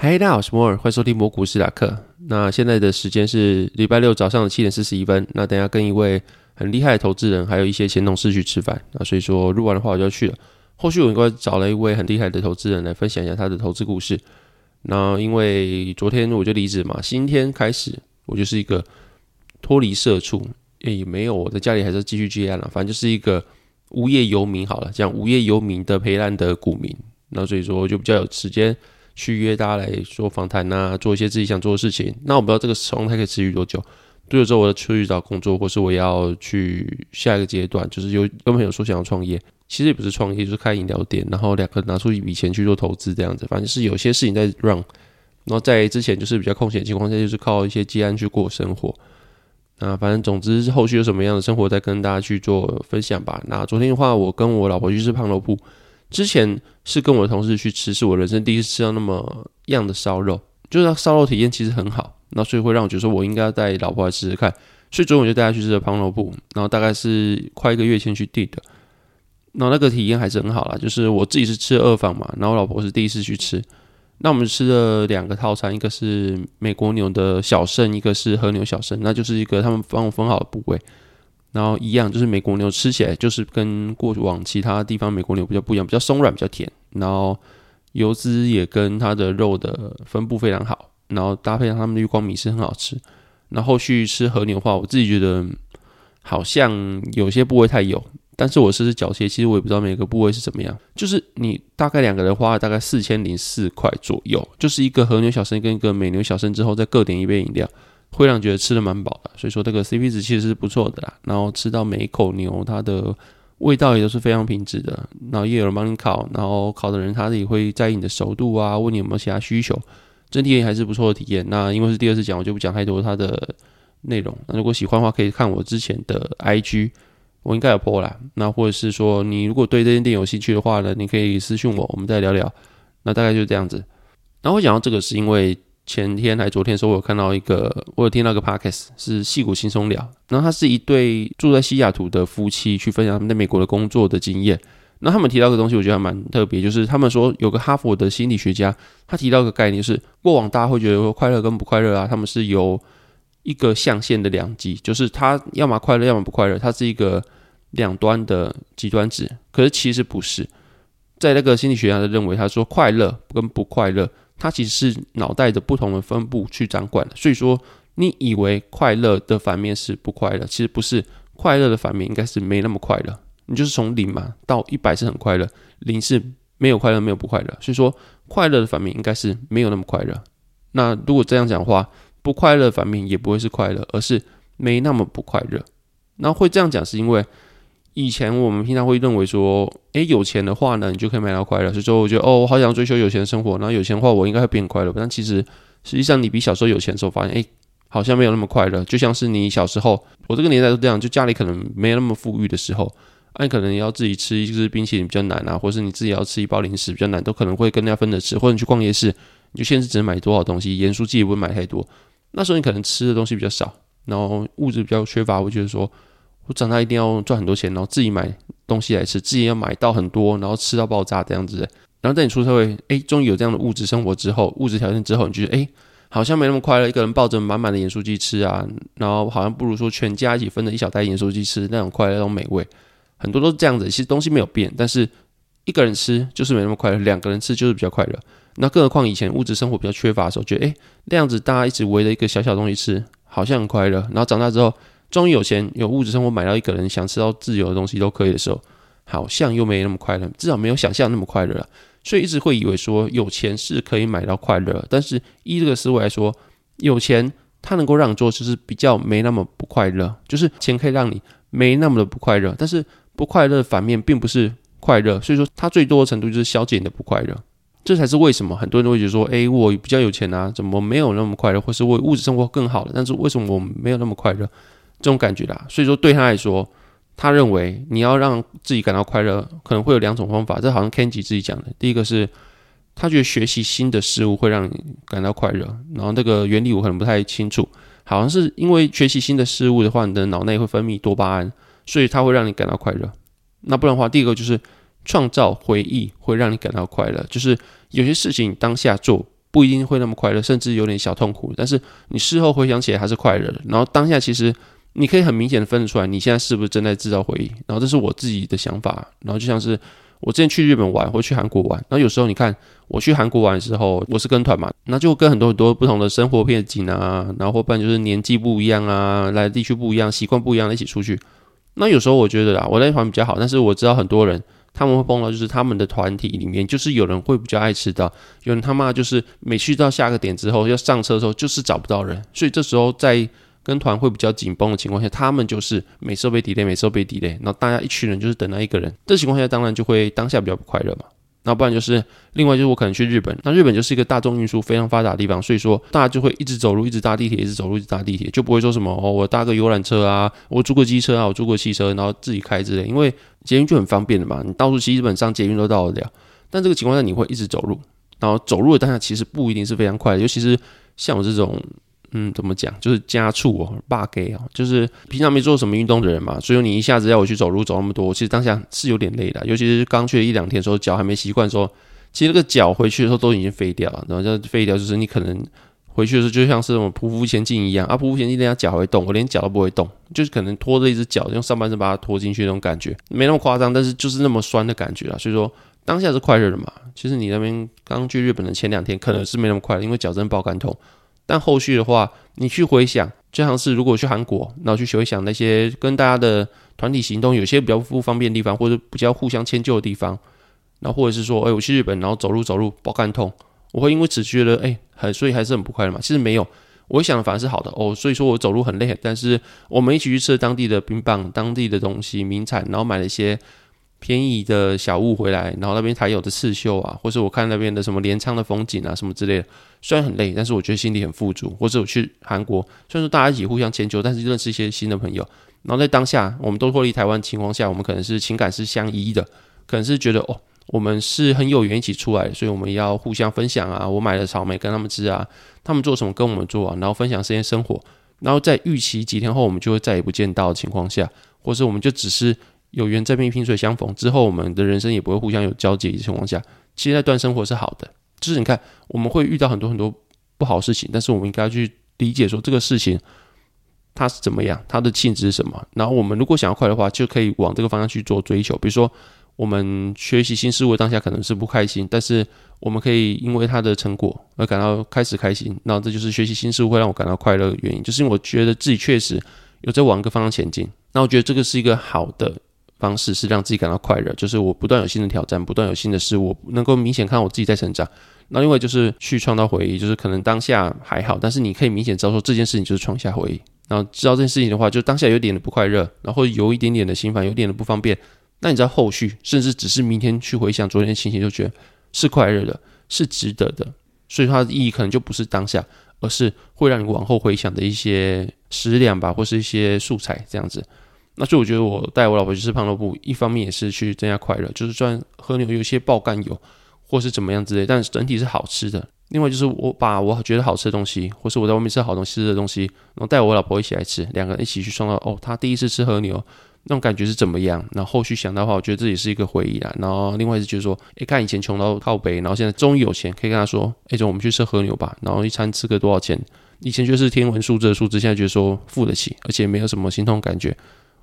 嗨，大家好，我是摩尔，欢迎收听摩股史塔克。那现在的时间是礼拜六早上的七点四十一分。那等下跟一位很厉害的投资人，还有一些前同事去吃饭。那所以说录完的话我就要去了。后续我应该找了一位很厉害的投资人来分享一下他的投资故事。那因为昨天我就离职嘛，今天开始我就是一个脱离社畜。也没有，我在家里还是继续接案了。反正就是一个无业游民好了，这样无业游民的陪烂的股民。那所以说就比较有时间去约大家来做访谈啊，做一些自己想做的事情。那我不知道这个状态可以持续多久，多久之后我要出去找工作，或是我要去下一个阶段，就是有跟朋友说想要创业，其实也不是创业，就是开饮料店，然后两个拿出一笔钱去做投资这样子。反正是有些事情在 run，然后在之前就是比较空闲的情况下，就是靠一些积安去过生活。那反正总之后续有什么样的生活，再跟大家去做分享吧。那昨天的话，我跟我老婆去吃胖肉铺，之前是跟我的同事去吃，是我人生第一次吃到那么样的烧肉，就是烧肉体验其实很好，那所以会让我觉得说我应该要带老婆来试试看，所以中午就带她去吃了胖肉铺，然后大概是快一个月前去订的，那那个体验还是很好啦，就是我自己是吃二房嘛，然后老婆是第一次去吃。那我们吃了两个套餐，一个是美国牛的小肾，一个是和牛小肾，那就是一个他们帮我分好的部位。然后一样，就是美国牛吃起来就是跟过往其他地方美国牛比较不一样，比较松软，比较甜。然后油脂也跟它的肉的分布非常好，然后搭配上他们的月光米是很好吃。那后，后续吃和牛的话，我自己觉得好像有些部位太油。但是我试试脚切，其实我也不知道每个部位是怎么样。就是你大概两个人花了大概四千零四块左右，就是一个和牛小生跟一个美牛小生之后，再各点一杯饮料，会让觉得吃的蛮饱的。所以说这个 CP 值其实是不错的啦。然后吃到每一口牛，它的味道也都是非常品质的。然后也有人帮你烤，然后烤的人他也会在意你的熟度啊，问你有没有其他需求，整体还是不错的体验。那因为是第二次讲，我就不讲太多它的内容。那如果喜欢的话，可以看我之前的 IG。我应该有 po 啦，那或者是说，你如果对这间店有兴趣的话呢，你可以私讯我，我们再聊聊。那大概就是这样子。然后我讲到这个，是因为前天还昨天的时候，我有看到一个，我有听到一个 podcast 是矽谷轻松聊。然后他是一对住在西雅图的夫妻去分享他们在美国的工作的经验。那他们提到一个东西，我觉得还蛮特别，就是他们说有个哈佛的心理学家，他提到一个概念，是过往大家会觉得说快乐跟不快乐啊，他们是由一个象限的两极，就是他要么快乐，要么不快乐，它是一个两端的极端值。可是其实不是，在那个心理学家的认为，他说快乐跟不快乐，它其实是脑袋的不同的分布去掌管的。所以说，你以为快乐的反面是不快乐，其实不是，快乐的反面应该是没那么快乐。你就是从零嘛到一百是很快乐，零是没有快乐，没有不快乐。所以说，快乐的反面应该是没有那么快乐。那如果这样讲话，不快乐反面也不会是快乐，而是没那么不快乐。那会这样讲，是因为以前我们平常会认为说，诶，有钱的话呢，你就可以买到快乐。所以说，我觉得哦，我好想追求有钱的生活。然后有钱的话，我应该会变快乐。但其实，实际上你比小时候有钱的时候，发现，诶，好像没有那么快乐。就像是你小时候，我这个年代都这样，就家里可能没有那么富裕的时候，那你可能要自己吃一支冰淇淋比较难啊，或是你自己要吃一包零食比较难，都可能会跟人家分着吃。或者你去逛夜市，你就限制只能买多少东西，盐酥鸡也不会买太多。那时候你可能吃的东西比较少，然后物质比较缺乏，会觉得说，我长大一定要赚很多钱，然后自己买东西来吃，自己要买到很多，然后吃到爆炸这样子。然后在你出社会，哎，终于有这样的物质生活之后，物质条件之后，你就觉得，哎，好像没那么快乐。一个人抱着满满的盐酥鸡吃啊，然后好像不如说全家一起分着一小袋盐酥鸡吃那种快乐，那种美味。很多都是这样子，其实东西没有变，但是一个人吃就是没那么快乐，两个人吃就是比较快乐。那更何况以前物质生活比较缺乏的时候，觉得诶，那样子大家一直围着一个小小东西吃，好像很快乐。然后长大之后，终于有钱有物质生活，买到一个人想吃到自由的东西都可以的时候，好像又没那么快乐，至少没有想象那么快乐了。所以一直会以为说有钱是可以买到快乐，但是依这个思维来说，有钱它能够让你做就是比较没那么不快乐，就是钱可以让你没那么的不快乐，但是不快乐的反面并不是快乐，所以说它最多的程度就是消减你的不快乐。这才是为什么很多人都会觉得说，诶，我比较有钱啊，怎么没有那么快乐，或是我物质生活更好了，但是为什么我没有那么快乐？这种感觉啦。所以说对他来说，他认为你要让自己感到快乐，可能会有两种方法。这好像 Kenji 自己讲的，第一个是他觉得学习新的事物会让你感到快乐，然后那个原理我可能不太清楚，好像是因为学习新的事物的话，你的脑内会分泌多巴胺，所以它会让你感到快乐。那不然的话，第一个就是。创造回忆会让你感到快乐，就是有些事情当下做不一定会那么快乐，甚至有点小痛苦，但是你事后回想起来还是快乐的。然后当下其实你可以很明显的分得出来，你现在是不是正在制造回忆。然后这是我自己的想法。然后就像是我之前去日本玩或去韩国玩，然后有时候你看我去韩国玩的时候，我是跟团嘛，那就跟很多很多不同的生活背景啊，然后或不然就是年纪不一样啊，来的地区不一样，习惯不一样一起出去。那有时候我觉得啊，我那团比较好，但是我知道很多人。他们会碰到，就是他们的团体里面，就是有人会比较爱迟到，有人他妈就是每去到下个点之后要上车的时候，就是找不到人，所以这时候在跟团会比较紧绷的情况下，他们就是每次都被 delay，每次都被 delay，然后大家一群人就是等那一个人，这情况下当然就会当下比较不快乐嘛。那不然就是另外就是我可能去日本，那日本就是一个大众运输非常发达的地方，所以说大家就会一直走路，一直搭地铁，一直走路，一直搭地铁，就不会说什么哦，我搭个游览车啊，我租个机车啊，我租个汽车，然后自己开之类，因为捷运就很方便的嘛，你到处基本上捷运都到得了。但这个情况下你会一直走路，然后走路的当下其实不一定是非常快，尤其是像我这种。嗯，怎么讲？就是家畜哦，bug 哦，就是平常没做什么运动的人嘛，所以你一下子要我去走路走那么多，其实当下是有点累的。尤其是刚去了一两天的时候，脚还没习惯的时候，其实那个脚回去的时候都已经废掉了。然后就废掉，就是你可能回去的时候就像是那种匍匐前进一样啊，匍匐前进，人家脚会动，我连脚都不会动，就是可能拖着一只脚用上半身把它拖进去那种感觉，没那么夸张，但是就是那么酸的感觉啊。所以说当下是快乐的嘛。其实你那边刚去日本的前两天可能是没那么快乐，因为脚真爆肝痛。但后续的话，你去回想，就像是如果去韩国，然后去回想那些跟大家的团体行动有些比较不方便的地方，或者比较互相迁就的地方，然后或者是说，哎，我去日本，然后走路走路爆肝痛，我会因为此觉得，哎，很所以还是很不快乐嘛。其实没有，我想的反而是好的哦。所以说我走路很累，但是我们一起去吃了当地的冰棒、当地的东西、名产，然后买了一些。便宜的小物回来，然后那边才有的刺绣啊，或是我看那边的什么镰仓的风景啊，什么之类的。虽然很累，但是我觉得心里很富足。或者我去韩国，虽然说大家一起互相迁就，但是认识一些新的朋友。然后在当下，我们都脱离台湾情况下，我们可能是情感是相依的，可能是觉得哦，我们是很有缘一起出来，所以我们要互相分享啊。我买了草莓跟他们吃啊，他们做什么跟我们做啊，然后分享这些生活。然后在预期几天后，我们就会再也不见到的情况下，或是我们就只是。有缘这边萍水相逢之后，我们的人生也不会互相有交集的情况下，其实那段生活是好的。就是你看，我们会遇到很多很多不好的事情，但是我们应该去理解说这个事情它是怎么样，它的性质是什么。然后我们如果想要快的话，就可以往这个方向去做追求。比如说，我们学习新事物当下可能是不开心，但是我们可以因为它的成果而感到开始开心。那这就是学习新事物会让我感到快乐的原因，就是因为我觉得自己确实有在往一个方向前进。那我觉得这个是一个好的。方式是让自己感到快乐，就是我不断有新的挑战，不断有新的事物，能够明显看我自己在成长。那另外就是去创造回忆，就是可能当下还好，但是你可以明显知道说这件事情就是创下回忆。然后知道这件事情的话，就当下有点的不快乐，然后有一点点的心烦，有点的不方便。那你知道后续，甚至只是明天去回想昨天的心情，就觉得是快乐的，是值得的。所以它的意义可能就不是当下，而是会让你往后回想的一些食粮吧，或是一些素材这样子。那所以我觉得我带我老婆去吃胖萝卜，一方面也是去增加快乐，就是虽然和牛有一些爆肝油或是怎么样之类，但是整体是好吃的。另外就是我把我觉得好吃的东西，或是我在外面吃好东西吃的东西，然后带我老婆一起来吃，两个人一起去创造哦，她第一次吃和牛那种感觉是怎么样？然后后续想到的话，我觉得这也是一个回忆啦。然后另外是就是说，诶，看以前穷到靠北，然后现在终于有钱，可以跟他说，诶，走，我们去吃和牛吧。然后一餐吃个多少钱？以前就是天文数字的数字，现在觉得说付得起，而且没有什么心痛感觉。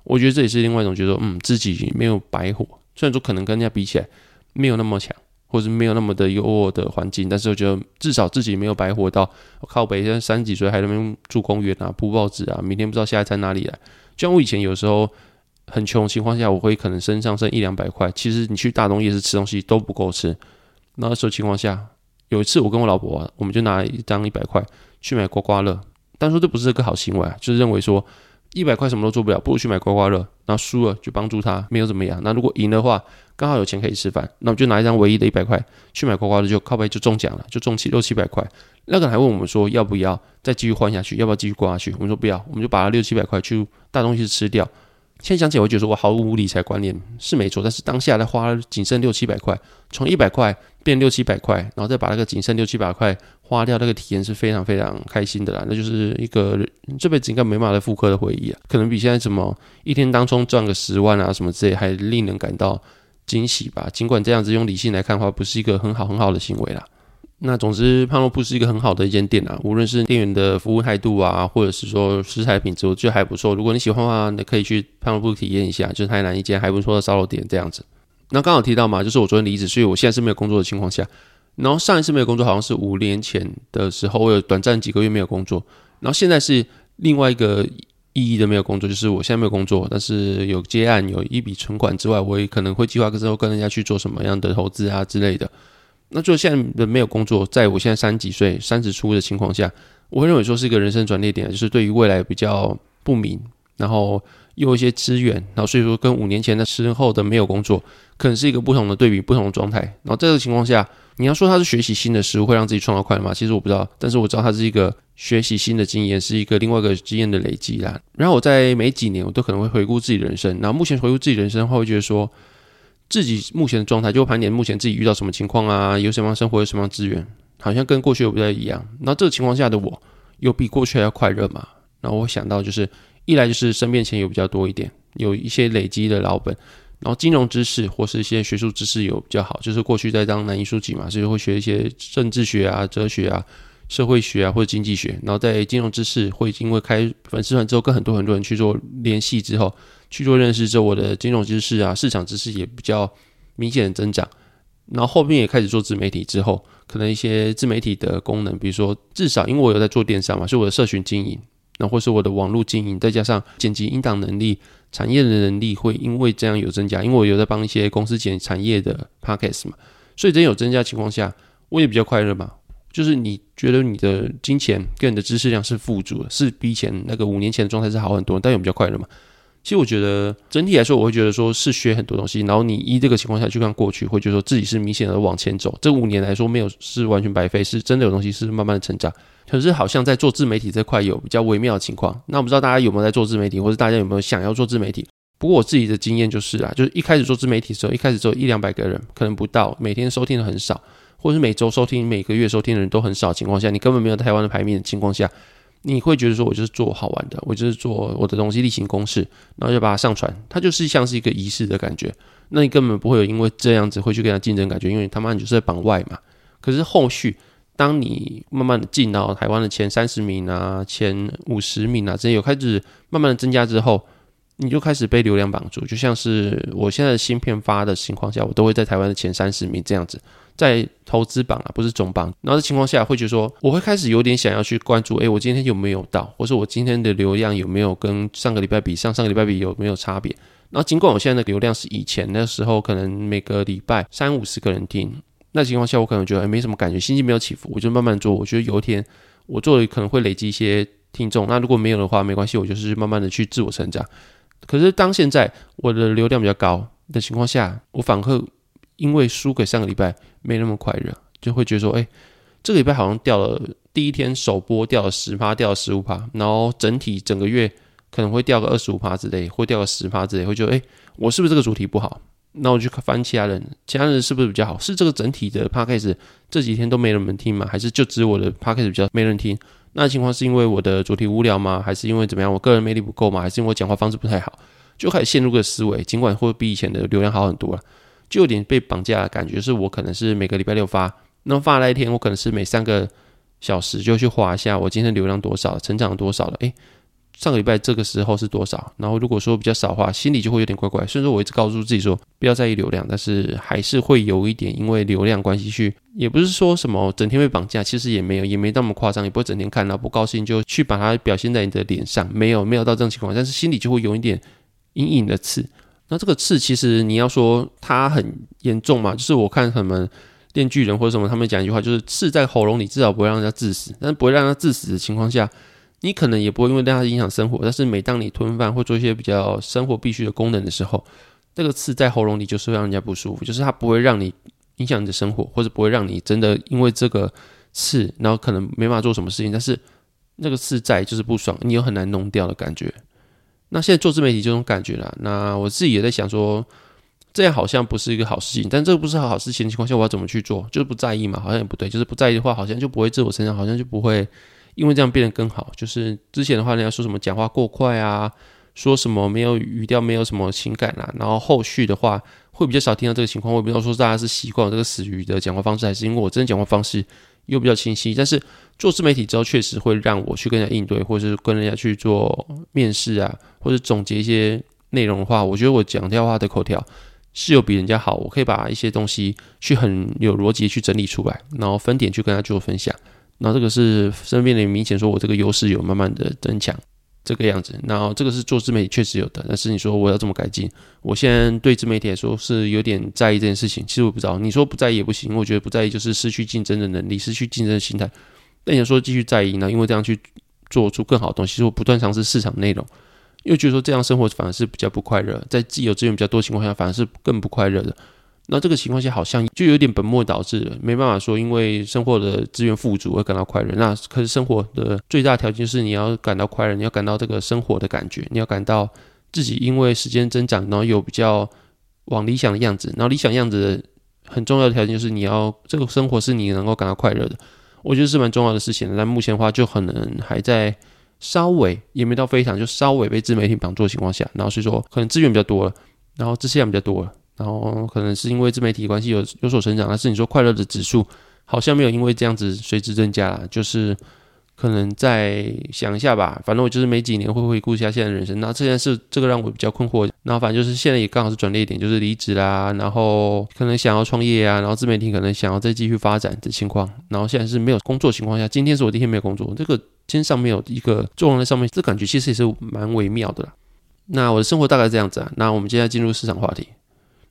我觉得这也是另外一种觉得，嗯，自己没有白活。虽然说可能跟人家比起来没有那么强，或者没有那么的优渥的环境，但是我觉得至少自己没有白活到。我靠北，现在三十几岁还在那边住公园啊，铺报纸啊，明天不知道下一餐哪里来。就像我以前有时候很穷情况下，我会可能身上剩一两百块，其实你去大东夜市吃东西都不够吃。那时候情况下，有一次我跟我老婆啊，我们就拿一张一百块去买刮刮乐，但说这不是个好行为啊，就是认为说。一百块什么都做不了，不如去买刮刮乐，然后输了就帮助他，没有怎么样。那如果赢的话，刚好有钱可以吃饭，那我就拿一张唯一的一百块去买刮刮乐，就靠背就中奖了，就中七六七百块。那个人还问我们说要不要再继续换下去，要不要继续刮下去？我们说不要，我们就把六七百块去大东西吃掉。现在想起来，我觉得我毫无理财观念是没错，但是当下来花了仅剩六七百块，从一百块变六七百块，然后再把那个仅剩六七百块花掉，那个体验是非常非常开心的啦。那就是一个这辈子应该没办法复刻的回忆啊，可能比现在什么一天当中赚个十万啊什么之类还令人感到惊喜吧。尽管这样子用理性来看的话，不是一个很好很好的行为啦。那总之，胖肉铺是一个很好的一间店啊，无论是店员的服务态度啊，或者是说食材品质，我觉得还不错。如果你喜欢的话，你可以去胖肉铺体验一下，就是台南一间还不错的烧肉店这样子。那刚好提到嘛，就是我昨天离职，所以我现在是没有工作的情况下。然后上一次没有工作好像是五年前的时候，我有短暂几个月没有工作。然后现在是另外一个意义的没有工作，就是我现在没有工作，但是有接案，有一笔存款之外，我也可能会计划之后跟人家去做什么样的投资啊之类的。那就现在的没有工作，在我现在三十几岁、三十出的情况下，我会认为说是一个人生转捩点，就是对于未来比较不明，然后又有一些资源，然后所以说跟五年前的时候的没有工作，可能是一个不同的对比、不同的状态。然后在这个情况下，你要说他是学习新的事物会让自己创造快乐吗？其实我不知道，但是我知道他是一个学习新的经验，是一个另外一个经验的累积啦。然后我在每几年，我都可能会回顾自己的人生。然后目前回顾自己人生的话，会觉得说。自己目前的状态，就盘点目前自己遇到什么情况啊，有什么生活，有什么资源，好像跟过去又不太一样。那这个情况下的我，有比过去还要快乐嘛？然后我想到就是，一来就是身边钱有比较多一点，有一些累积的老本，然后金融知识或是一些学术知识有比较好，就是过去在当南一书记嘛，所以会学一些政治学啊、哲学啊、社会学啊或者经济学，然后在金融知识会因为开粉丝团之后，跟很多很多人去做联系之后。去做认识之后，我的金融知识啊、市场知识也比较明显的增长。然后后面也开始做自媒体之后，可能一些自媒体的功能，比如说至少因为我有在做电商嘛，所以我的社群经营，然后或是我的网络经营，再加上剪辑音档能力、产业的能力，会因为这样有增加。因为我有在帮一些公司剪产业的 podcast 嘛，所以真有增加情况下，我也比较快乐嘛。就是你觉得你的金钱跟你的知识量是富足的，是比以前那个五年前的状态是好很多，但也比较快乐嘛。其实我觉得整体来说，我会觉得说是学很多东西，然后你依这个情况下去看过去，会觉得说自己是明显的往前走。这五年来说没有是完全白费，是真的有东西是慢慢的成长。可是好像在做自媒体这块有比较微妙的情况。那我不知道大家有没有在做自媒体，或者大家有没有想要做自媒体？不过我自己的经验就是啊，就是一开始做自媒体的时候，一开始只有一两百个人，可能不到，每天收听的很少，或者是每周收听、每个月收听的人都很少的情况下，你根本没有台湾的排名的情况下。你会觉得说，我就是做好玩的，我就是做我的东西例行公事，然后就把它上传，它就是像是一个仪式的感觉。那你根本不会有因为这样子会去跟他竞争感觉，因为他妈你就是在榜外嘛。可是后续，当你慢慢的进到台湾的前三十名啊、前五十名啊，这些有开始慢慢的增加之后，你就开始被流量绑住，就像是我现在的新片发的情况下，我都会在台湾的前三十名这样子。在投资榜啊，不是总榜。然后的情况下，会觉得说，我会开始有点想要去关注，诶，我今天有没有到，或是我今天的流量有没有跟上个礼拜比，上上个礼拜比有没有差别？然后尽管我现在的流量是以前那时候可能每个礼拜三五十个人听，那情况下我可能觉得诶没什么感觉，心情没有起伏，我就慢慢做。我觉得有一天我做的可能会累积一些听众，那如果没有的话，没关系，我就是慢慢的去自我成长。可是当现在我的流量比较高的情况下，我反而因为输给上个礼拜没那么快乐，就会觉得说，哎，这个礼拜好像掉了，第一天首播掉了十趴，掉了十五趴，然后整体整个月可能会掉个二十五趴之类，会掉个十趴之类，会觉得，哎，我是不是这个主题不好？那我就翻其他人，其他人是不是比较好？是这个整体的 podcast 这几天都没人听吗？还是就只有我的 podcast 比较没人听？那情况是因为我的主题无聊吗？还是因为怎么样？我个人魅力不够吗？还是因为我讲话方式不太好？就开始陷入个思维，尽管会比以前的流量好很多了。就有点被绑架的感觉，是我可能是每个礼拜六发，那发那一天，我可能是每三个小时就去划一下我今天流量多少，成长多少了。诶，上个礼拜这个时候是多少？然后如果说比较少的话，心里就会有点怪怪。虽然说我一直告诉自己说不要在意流量，但是还是会有一点因为流量关系去，也不是说什么整天被绑架，其实也没有，也没那么夸张，也不会整天看到不高兴就去把它表现在你的脸上，没有没有到这种情况，但是心里就会有一点隐隐的刺。那这个刺其实你要说它很严重嘛，就是我看什么电锯人或者什么，他们讲一句话，就是刺在喉咙里至少不会让人家致死，但是不会让他致死的情况下，你可能也不会因为让它影响生活，但是每当你吞饭或做一些比较生活必须的功能的时候，这个刺在喉咙里就是会让人家不舒服，就是它不会让你影响你的生活，或者不会让你真的因为这个刺，然后可能没办法做什么事情，但是那个刺在就是不爽，你又很难弄掉的感觉。那现在做自媒体这种感觉啦，那我自己也在想说，这样好像不是一个好事情，但这个不是好事情的情况下，我要怎么去做？就是不在意嘛，好像也不对，就是不在意的话，好像就不会自我成长，好像就不会因为这样变得更好。就是之前的话，人家说什么讲话过快啊，说什么没有语调，没有什么情感啊，然后后续的话会比较少听到这个情况。我也不知道说大家是习惯这个死鱼的讲话方式，还是因为我真的讲话方式又比较清晰，但是。做自媒体之后，确实会让我去跟人家应对，或者是跟人家去做面试啊，或者总结一些内容的话，我觉得我讲掉话的口条是有比人家好。我可以把一些东西去很有逻辑去整理出来，然后分点去跟他做分享。那这个是身边的明显说我这个优势有慢慢的增强。这个样子，然后这个是做自媒体确实有的，但是你说我要怎么改进？我现在对自媒体来说是有点在意这件事情。其实我不知道，你说不在意也不行，我觉得不在意就是失去竞争的能力，失去竞争的心态。但你说继续在意呢？因为这样去做出更好的东西，其实我不断尝试市场内容，又觉得说这样生活反而是比较不快乐，在自己有资源比较多情况下，反而是更不快乐的。那这个情况下好像就有点本末倒置了，没办法说因为生活的资源富足而感到快乐。那可是生活的最大条件是你要感到快乐，你要感到这个生活的感觉，你要感到自己因为时间增长，然后有比较往理想的样子。然后理想样子的很重要的条件就是你要这个生活是你能够感到快乐的。我觉得是蛮重要的事情的。但目前的话就可能还在稍微也没到非常，就稍微被自媒体绑住的情况下，然后所以说可能资源比较多了，然后知识量比较多了。然后可能是因为自媒体关系有有所成长，但是你说快乐的指数好像没有因为这样子随之增加啦，就是可能再想一下吧。反正我就是每几年会回顾一下现在的人生。那这件事这个让我比较困惑。然后反正就是现在也刚好是转捩点，就是离职啦，然后可能想要创业啊，然后自媒体可能想要再继续发展的情况。然后现在是没有工作情况下，今天是我第一天没有工作，这个今天上没有一个重量在上面，这感觉其实也是蛮微妙的啦。那我的生活大概是这样子啊。那我们接下来进入市场话题。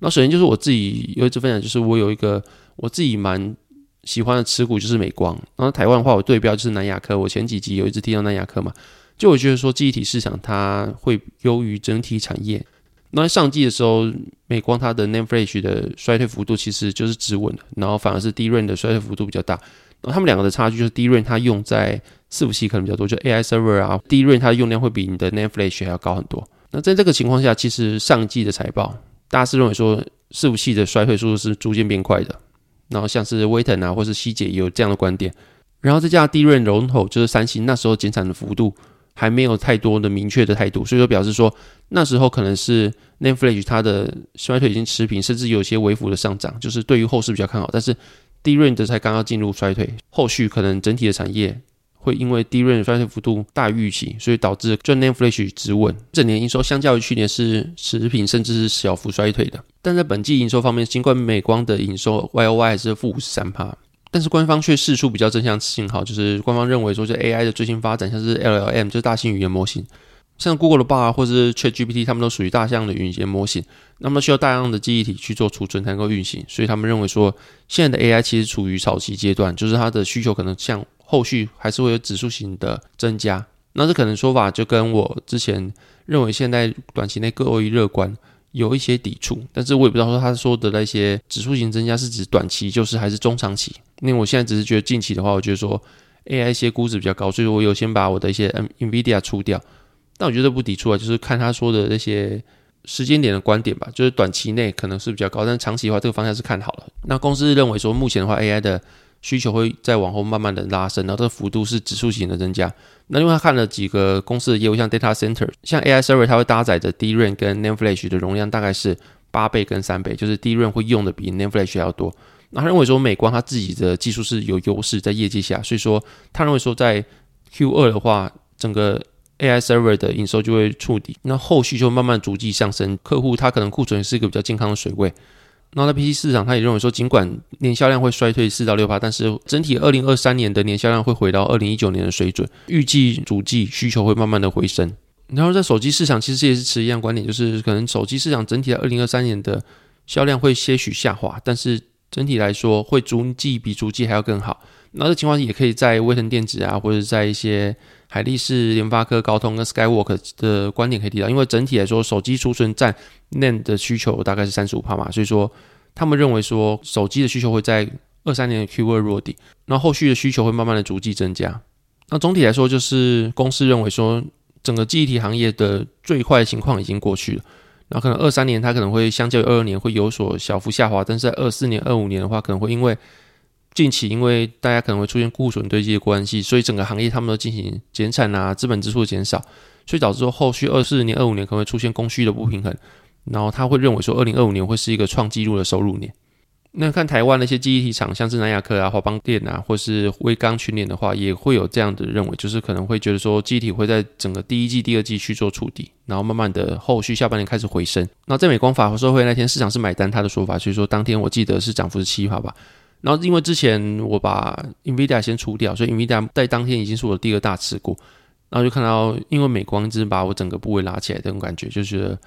那首先就是我自己有一次分享，就是我有一个我自己蛮喜欢的持股，就是美光。然后台湾的话，我对标就是南亚科。我前几集有一直提到南亚科嘛，就我觉得说记忆体市场它会优于整体产业。那上季的时候，美光它的 NAND Flash 的衰退幅度其实就是止稳的，然后反而是 DRAM 的衰退幅度比较大。然后他们两个的差距就是 DRAM 它用在伺服器可能比较多，就 AI server 啊，DRAM 它的用量会比你的 NAND Flash 还要高很多。那在这个情况下，其实上季的财报。大家是认为说，伺服器的衰退速度是逐渐变快的，然后像是威腾啊，或是希捷也有这样的观点。然后再加上低润龙头就是三星，那时候减产的幅度还没有太多的明确的态度，所以说表示说那时候可能是 NAND Flash 它的衰退已经持平，甚至有些微幅的上涨，就是对于后市比较看好。但是低润的才刚刚进入衰退，后续可能整体的产业。会因为 DRAM 衰退幅度大于预期，所以导致 NAND Flash 止稳，整年营收相较于去年是持平甚至是小幅衰退的。但在本季营收方面，尽管美光的营收 YOY 还是负五十三趴，但是官方却释出比较正向信号，就是官方认为说，这 AI 的最新发展，像是 LLM，就是大型语言模型，像 Google 的 b a r 或是 ChatGPT，他们都属于大型的语言模型，那么需要大量的记忆体去做储存才能够运行，所以他们认为说，现在的 AI 其实处于早期阶段，就是它的需求可能像。后续还是会有指数型的增加，那这可能说法就跟我之前认为现在短期内各位乐观有一些抵触，但是我也不知道说他说的那些指数型增加是指短期，就是还是中长期。因为我现在只是觉得近期的话，我觉得说 AI 一些估值比较高，所以我有先把我的一些 NVIDIA 出掉，但我觉得不抵触啊，就是看他说的那些时间点的观点吧，就是短期内可能是比较高，但长期的话这个方向是看好了。那公司认为说目前的话 AI 的。需求会再往后慢慢的拉升，然后这个幅度是指数型的增加。那因为他看了几个公司的业务，像 data center，像 AI server，它会搭载的 D 瑞跟 NAND Flash 的容量大概是八倍跟三倍，就是 D 瑞会用的比 NAND Flash 还要多。那他认为说美光它自己的技术是有优势在业界下，所以说他认为说在 Q 二的话，整个 AI server 的营收就会触底，那后续就慢慢逐季上升。客户他可能库存是一个比较健康的水位。那在 PC 市场，他也认为说，尽管年销量会衰退四到六趴，但是整体二零二三年的年销量会回到二零一九年的水准，预计主机需求会慢慢的回升。然后在手机市场，其实也是持一样观点，就是可能手机市场整体的二零二三年的销量会些许下滑，但是整体来说会逐季比逐季还要更好。那这情况也可以在威腾电子啊，或者在一些海力士、联发科、高通跟 Skywork 的观点可以提到，因为整体来说，手机储存占 NAND 的需求大概是三十五帕嘛，所以说他们认为说手机的需求会在二三年的 Q 二落地，那后续的需求会慢慢的逐季增加。那总体来说，就是公司认为说整个记忆体行业的最坏情况已经过去了，然后可能二三年它可能会相较于二二年会有所小幅下滑，但是在二四年、二五年的话，可能会因为近期因为大家可能会出现库存堆积的关系，所以整个行业他们都进行减产啊，资本支出减少，所以导致说后续二四年、二五年可能会出现供需的不平衡，然后他会认为说二零二五年会是一个创纪录的收入年。那看台湾那些记忆体厂，像是南亚科啊、华邦电啊，或是威刚群联的话，也会有这样的认为，就是可能会觉得说记忆体会在整个第一季、第二季去做触底，然后慢慢的后续下半年开始回升。那在美光法和社会那天，市场是买单他的说法，所以说当天我记得是涨幅是七趴吧。然后，因为之前我把 NVIDIA 先出掉，所以 NVIDIA 在当天已经是我的第二大持股。然后就看到，因为美光一直把我整个部位拉起来，这种感觉就觉得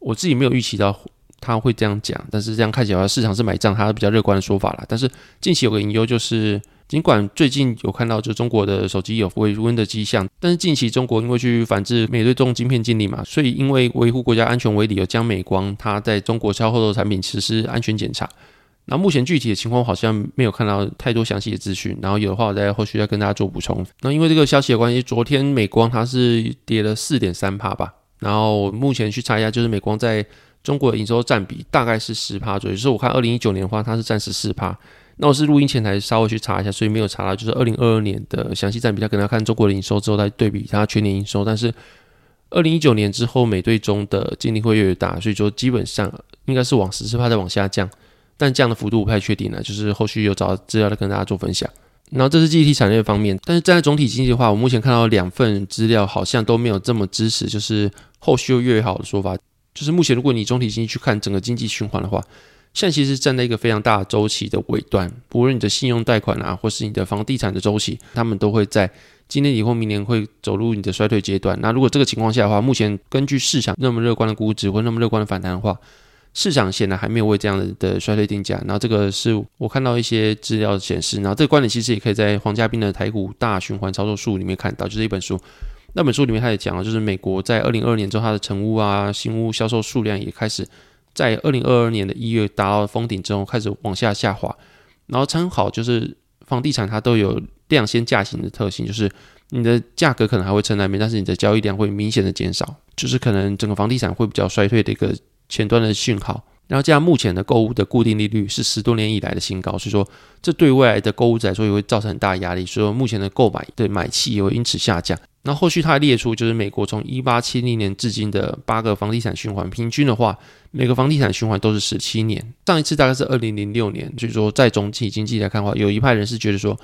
我自己没有预期到他会这样讲，但是这样看起来市场是买账，他比较乐观的说法啦。但是近期有个隐忧就是，尽管最近有看到就中国的手机有回温的迹象，但是近期中国因为去反制美对中晶片禁令嘛，所以因为维护国家安全为理由，将美光它在中国销售的产品实施安全检查。那目前具体的情况好像没有看到太多详细的资讯，然后有的话我在后续再跟大家做补充。那因为这个消息的关系，昨天美光它是跌了四点三趴吧，然后目前去查一下，就是美光在中国的营收占比大概是十趴左右，就是我看二零一九年的话它是占十四趴，那我是录音前才稍微去查一下，所以没有查到就是二零二二年的详细占比，它可能要看中国的营收之后再对比它全年营收，但是二零一九年之后美队中的竞争会越来越大，所以说基本上应该是往十四趴再往下降。但这样的幅度不太确定了，就是后续有找资料来跟大家做分享。然后这是记忆体产业方面，但是站在总体经济的话，我目前看到两份资料好像都没有这么支持，就是后续又越好的说法。就是目前如果你总体经济去看整个经济循环的话，现在其实站在一个非常大的周期的尾端，无论你的信用贷款啊，或是你的房地产的周期，他们都会在今年以后明年会走入你的衰退阶段。那如果这个情况下的话，目前根据市场那么乐观的估值或那么乐观的反弹的话，市场显然还没有为这样的的衰退定价，然后这个是我看到一些资料显示，然后这个观点其实也可以在黄家斌的台股大循环操作术里面看到，就是一本书，那本书里面他也讲了，就是美国在二零二二年之后，它的成屋啊新屋销售数量也开始在二零二二年的一月达到封顶之后开始往下下滑，然后参考就是房地产它都有量先价行的特性，就是你的价格可能还会撑在那边，但是你的交易量会明显的减少，就是可能整个房地产会比较衰退的一个。前端的讯号，然后加上目前的购物的固定利率是十多年以来的新高，所以说这对未来的购物者来说也会造成很大压力，所以说目前的购买对买气也会因此下降。那后，续他还列出就是美国从一八七零年至今的八个房地产循环，平均的话每个房地产循环都是十七年，上一次大概是二零零六年。所以说在总体经济来看的话，有一派人是觉得说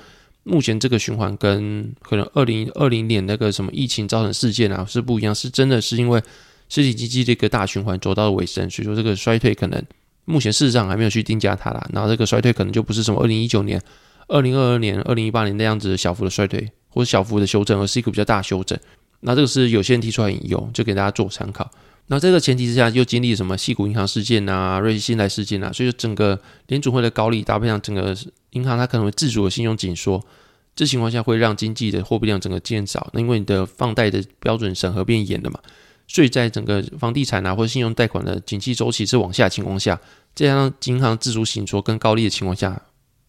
目前这个循环跟可能二零二零年那个什么疫情造成事件啊是不一样，是真的是因为。实体经济这个大循环走到了尾声，所以说这个衰退可能目前事实上还没有去定价它啦。然后这个衰退可能就不是什么二零一九年、二零二二年、二零一八年那样子小幅的衰退或者小幅的修正，而是一个比较大修正。那这个是有些人提出来引用，就给大家做参考。那这个前提之下，又经历什么矽谷银行事件啊、瑞士信贷事件啊，所以说整个联储会的高利搭配上整个银行它可能会自主的信用紧缩，这情况下会让经济的货币量整个减少。那因为你的放贷的标准审核变严了嘛。所以在整个房地产啊或者信用贷款的景气周期是往下的情况下，这样银行自主紧缩跟高利的情况下，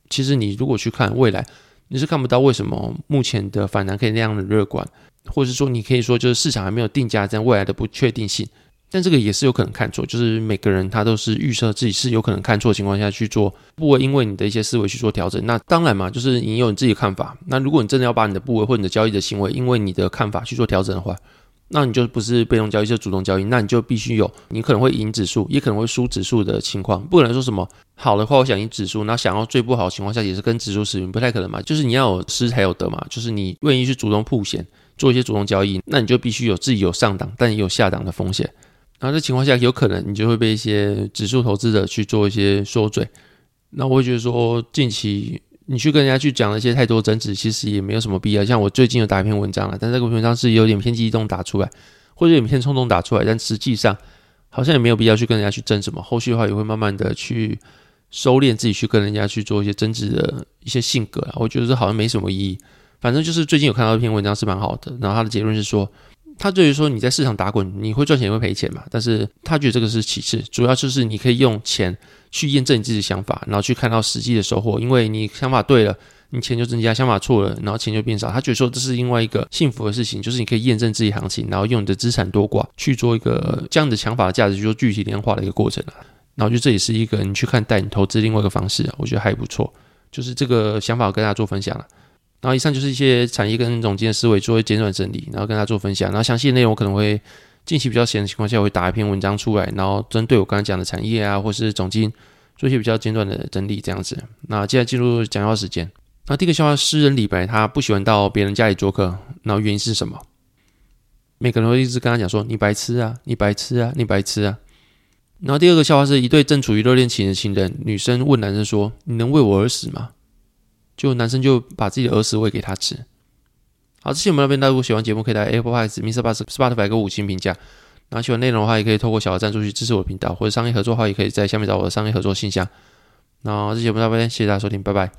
其实你如果去看未来，你是看不到为什么目前的反弹可以那样的乐观，或者说你可以说就是市场还没有定价这样未来的不确定性，但这个也是有可能看错，就是每个人他都是预设自己是有可能看错的情况下去做，不会因为你的一些思维去做调整。那当然嘛，就是你有你自己的看法。那如果你真的要把你的部位或者你的交易的行为，因为你的看法去做调整的话，那你就不是被动交易，是主动交易。那你就必须有，你可能会赢指数，也可能会输指数的情况。不可能说什么好的话，我想赢指数，那想要最不好的情况下也是跟指数持平，不太可能嘛。就是你要有失才有得嘛。就是你愿意去主动曝险，做一些主动交易，那你就必须有自己有上档，但也有下档的风险。然后这情况下，有可能你就会被一些指数投资者去做一些缩嘴。那我会觉得说，近期。你去跟人家去讲了一些太多争执，其实也没有什么必要。像我最近有打一篇文章了，但这个文章是有点偏激动打出来，或者有点偏冲动打出来，但实际上好像也没有必要去跟人家去争什么。后续的话也会慢慢的去收敛自己，去跟人家去做一些争执的一些性格。我觉得这好像没什么意义。反正就是最近有看到一篇文章是蛮好的，然后他的结论是说，他对于说你在市场打滚，你会赚钱也会赔钱嘛，但是他觉得这个是其次，主要就是你可以用钱去验证你自己的想法，然后去看到实际的收获，因为你想法对了，你钱就增加；想法错了，然后钱就变少。他觉得说这是另外一个幸福的事情，就是你可以验证自己行情，然后用你的资产多寡去做一个这样的想法的价值，就具体量化的一个过程啊。然后就这也是一个你去看带你投资另外一个方式啊，我觉得还不错，就是这个想法跟大家做分享了。然后以上就是一些产业跟总监的思维做一简短整理，然后跟大家做分享。然后详细的内容我可能会近期比较闲的情况下，我会打一篇文章出来，然后针对我刚才讲的产业啊，或是总经做一些比较简短的整理，这样子。那接下来进入讲话时间。那第一个笑话，诗人李白他不喜欢到别人家里做客，然后原因是什么？每个人会一直跟他讲说：“你白痴啊，你白痴啊，你白痴啊。”然后第二个笑话是一对正处于热恋期的情人，女生问男生说：“你能为我而死吗？”就男生就把自己的儿食喂给他吃。好，这期我们这边，大家如果喜欢节目，可以在 Apple Podcast、MixerBox、Spotify 给五星评价。然后喜欢内容的话，也可以透过小额赞助去支持我的频道，或者商业合作的话，也可以在下面找我的商业合作信箱。那这节目到这边，谢谢大家收听，拜拜。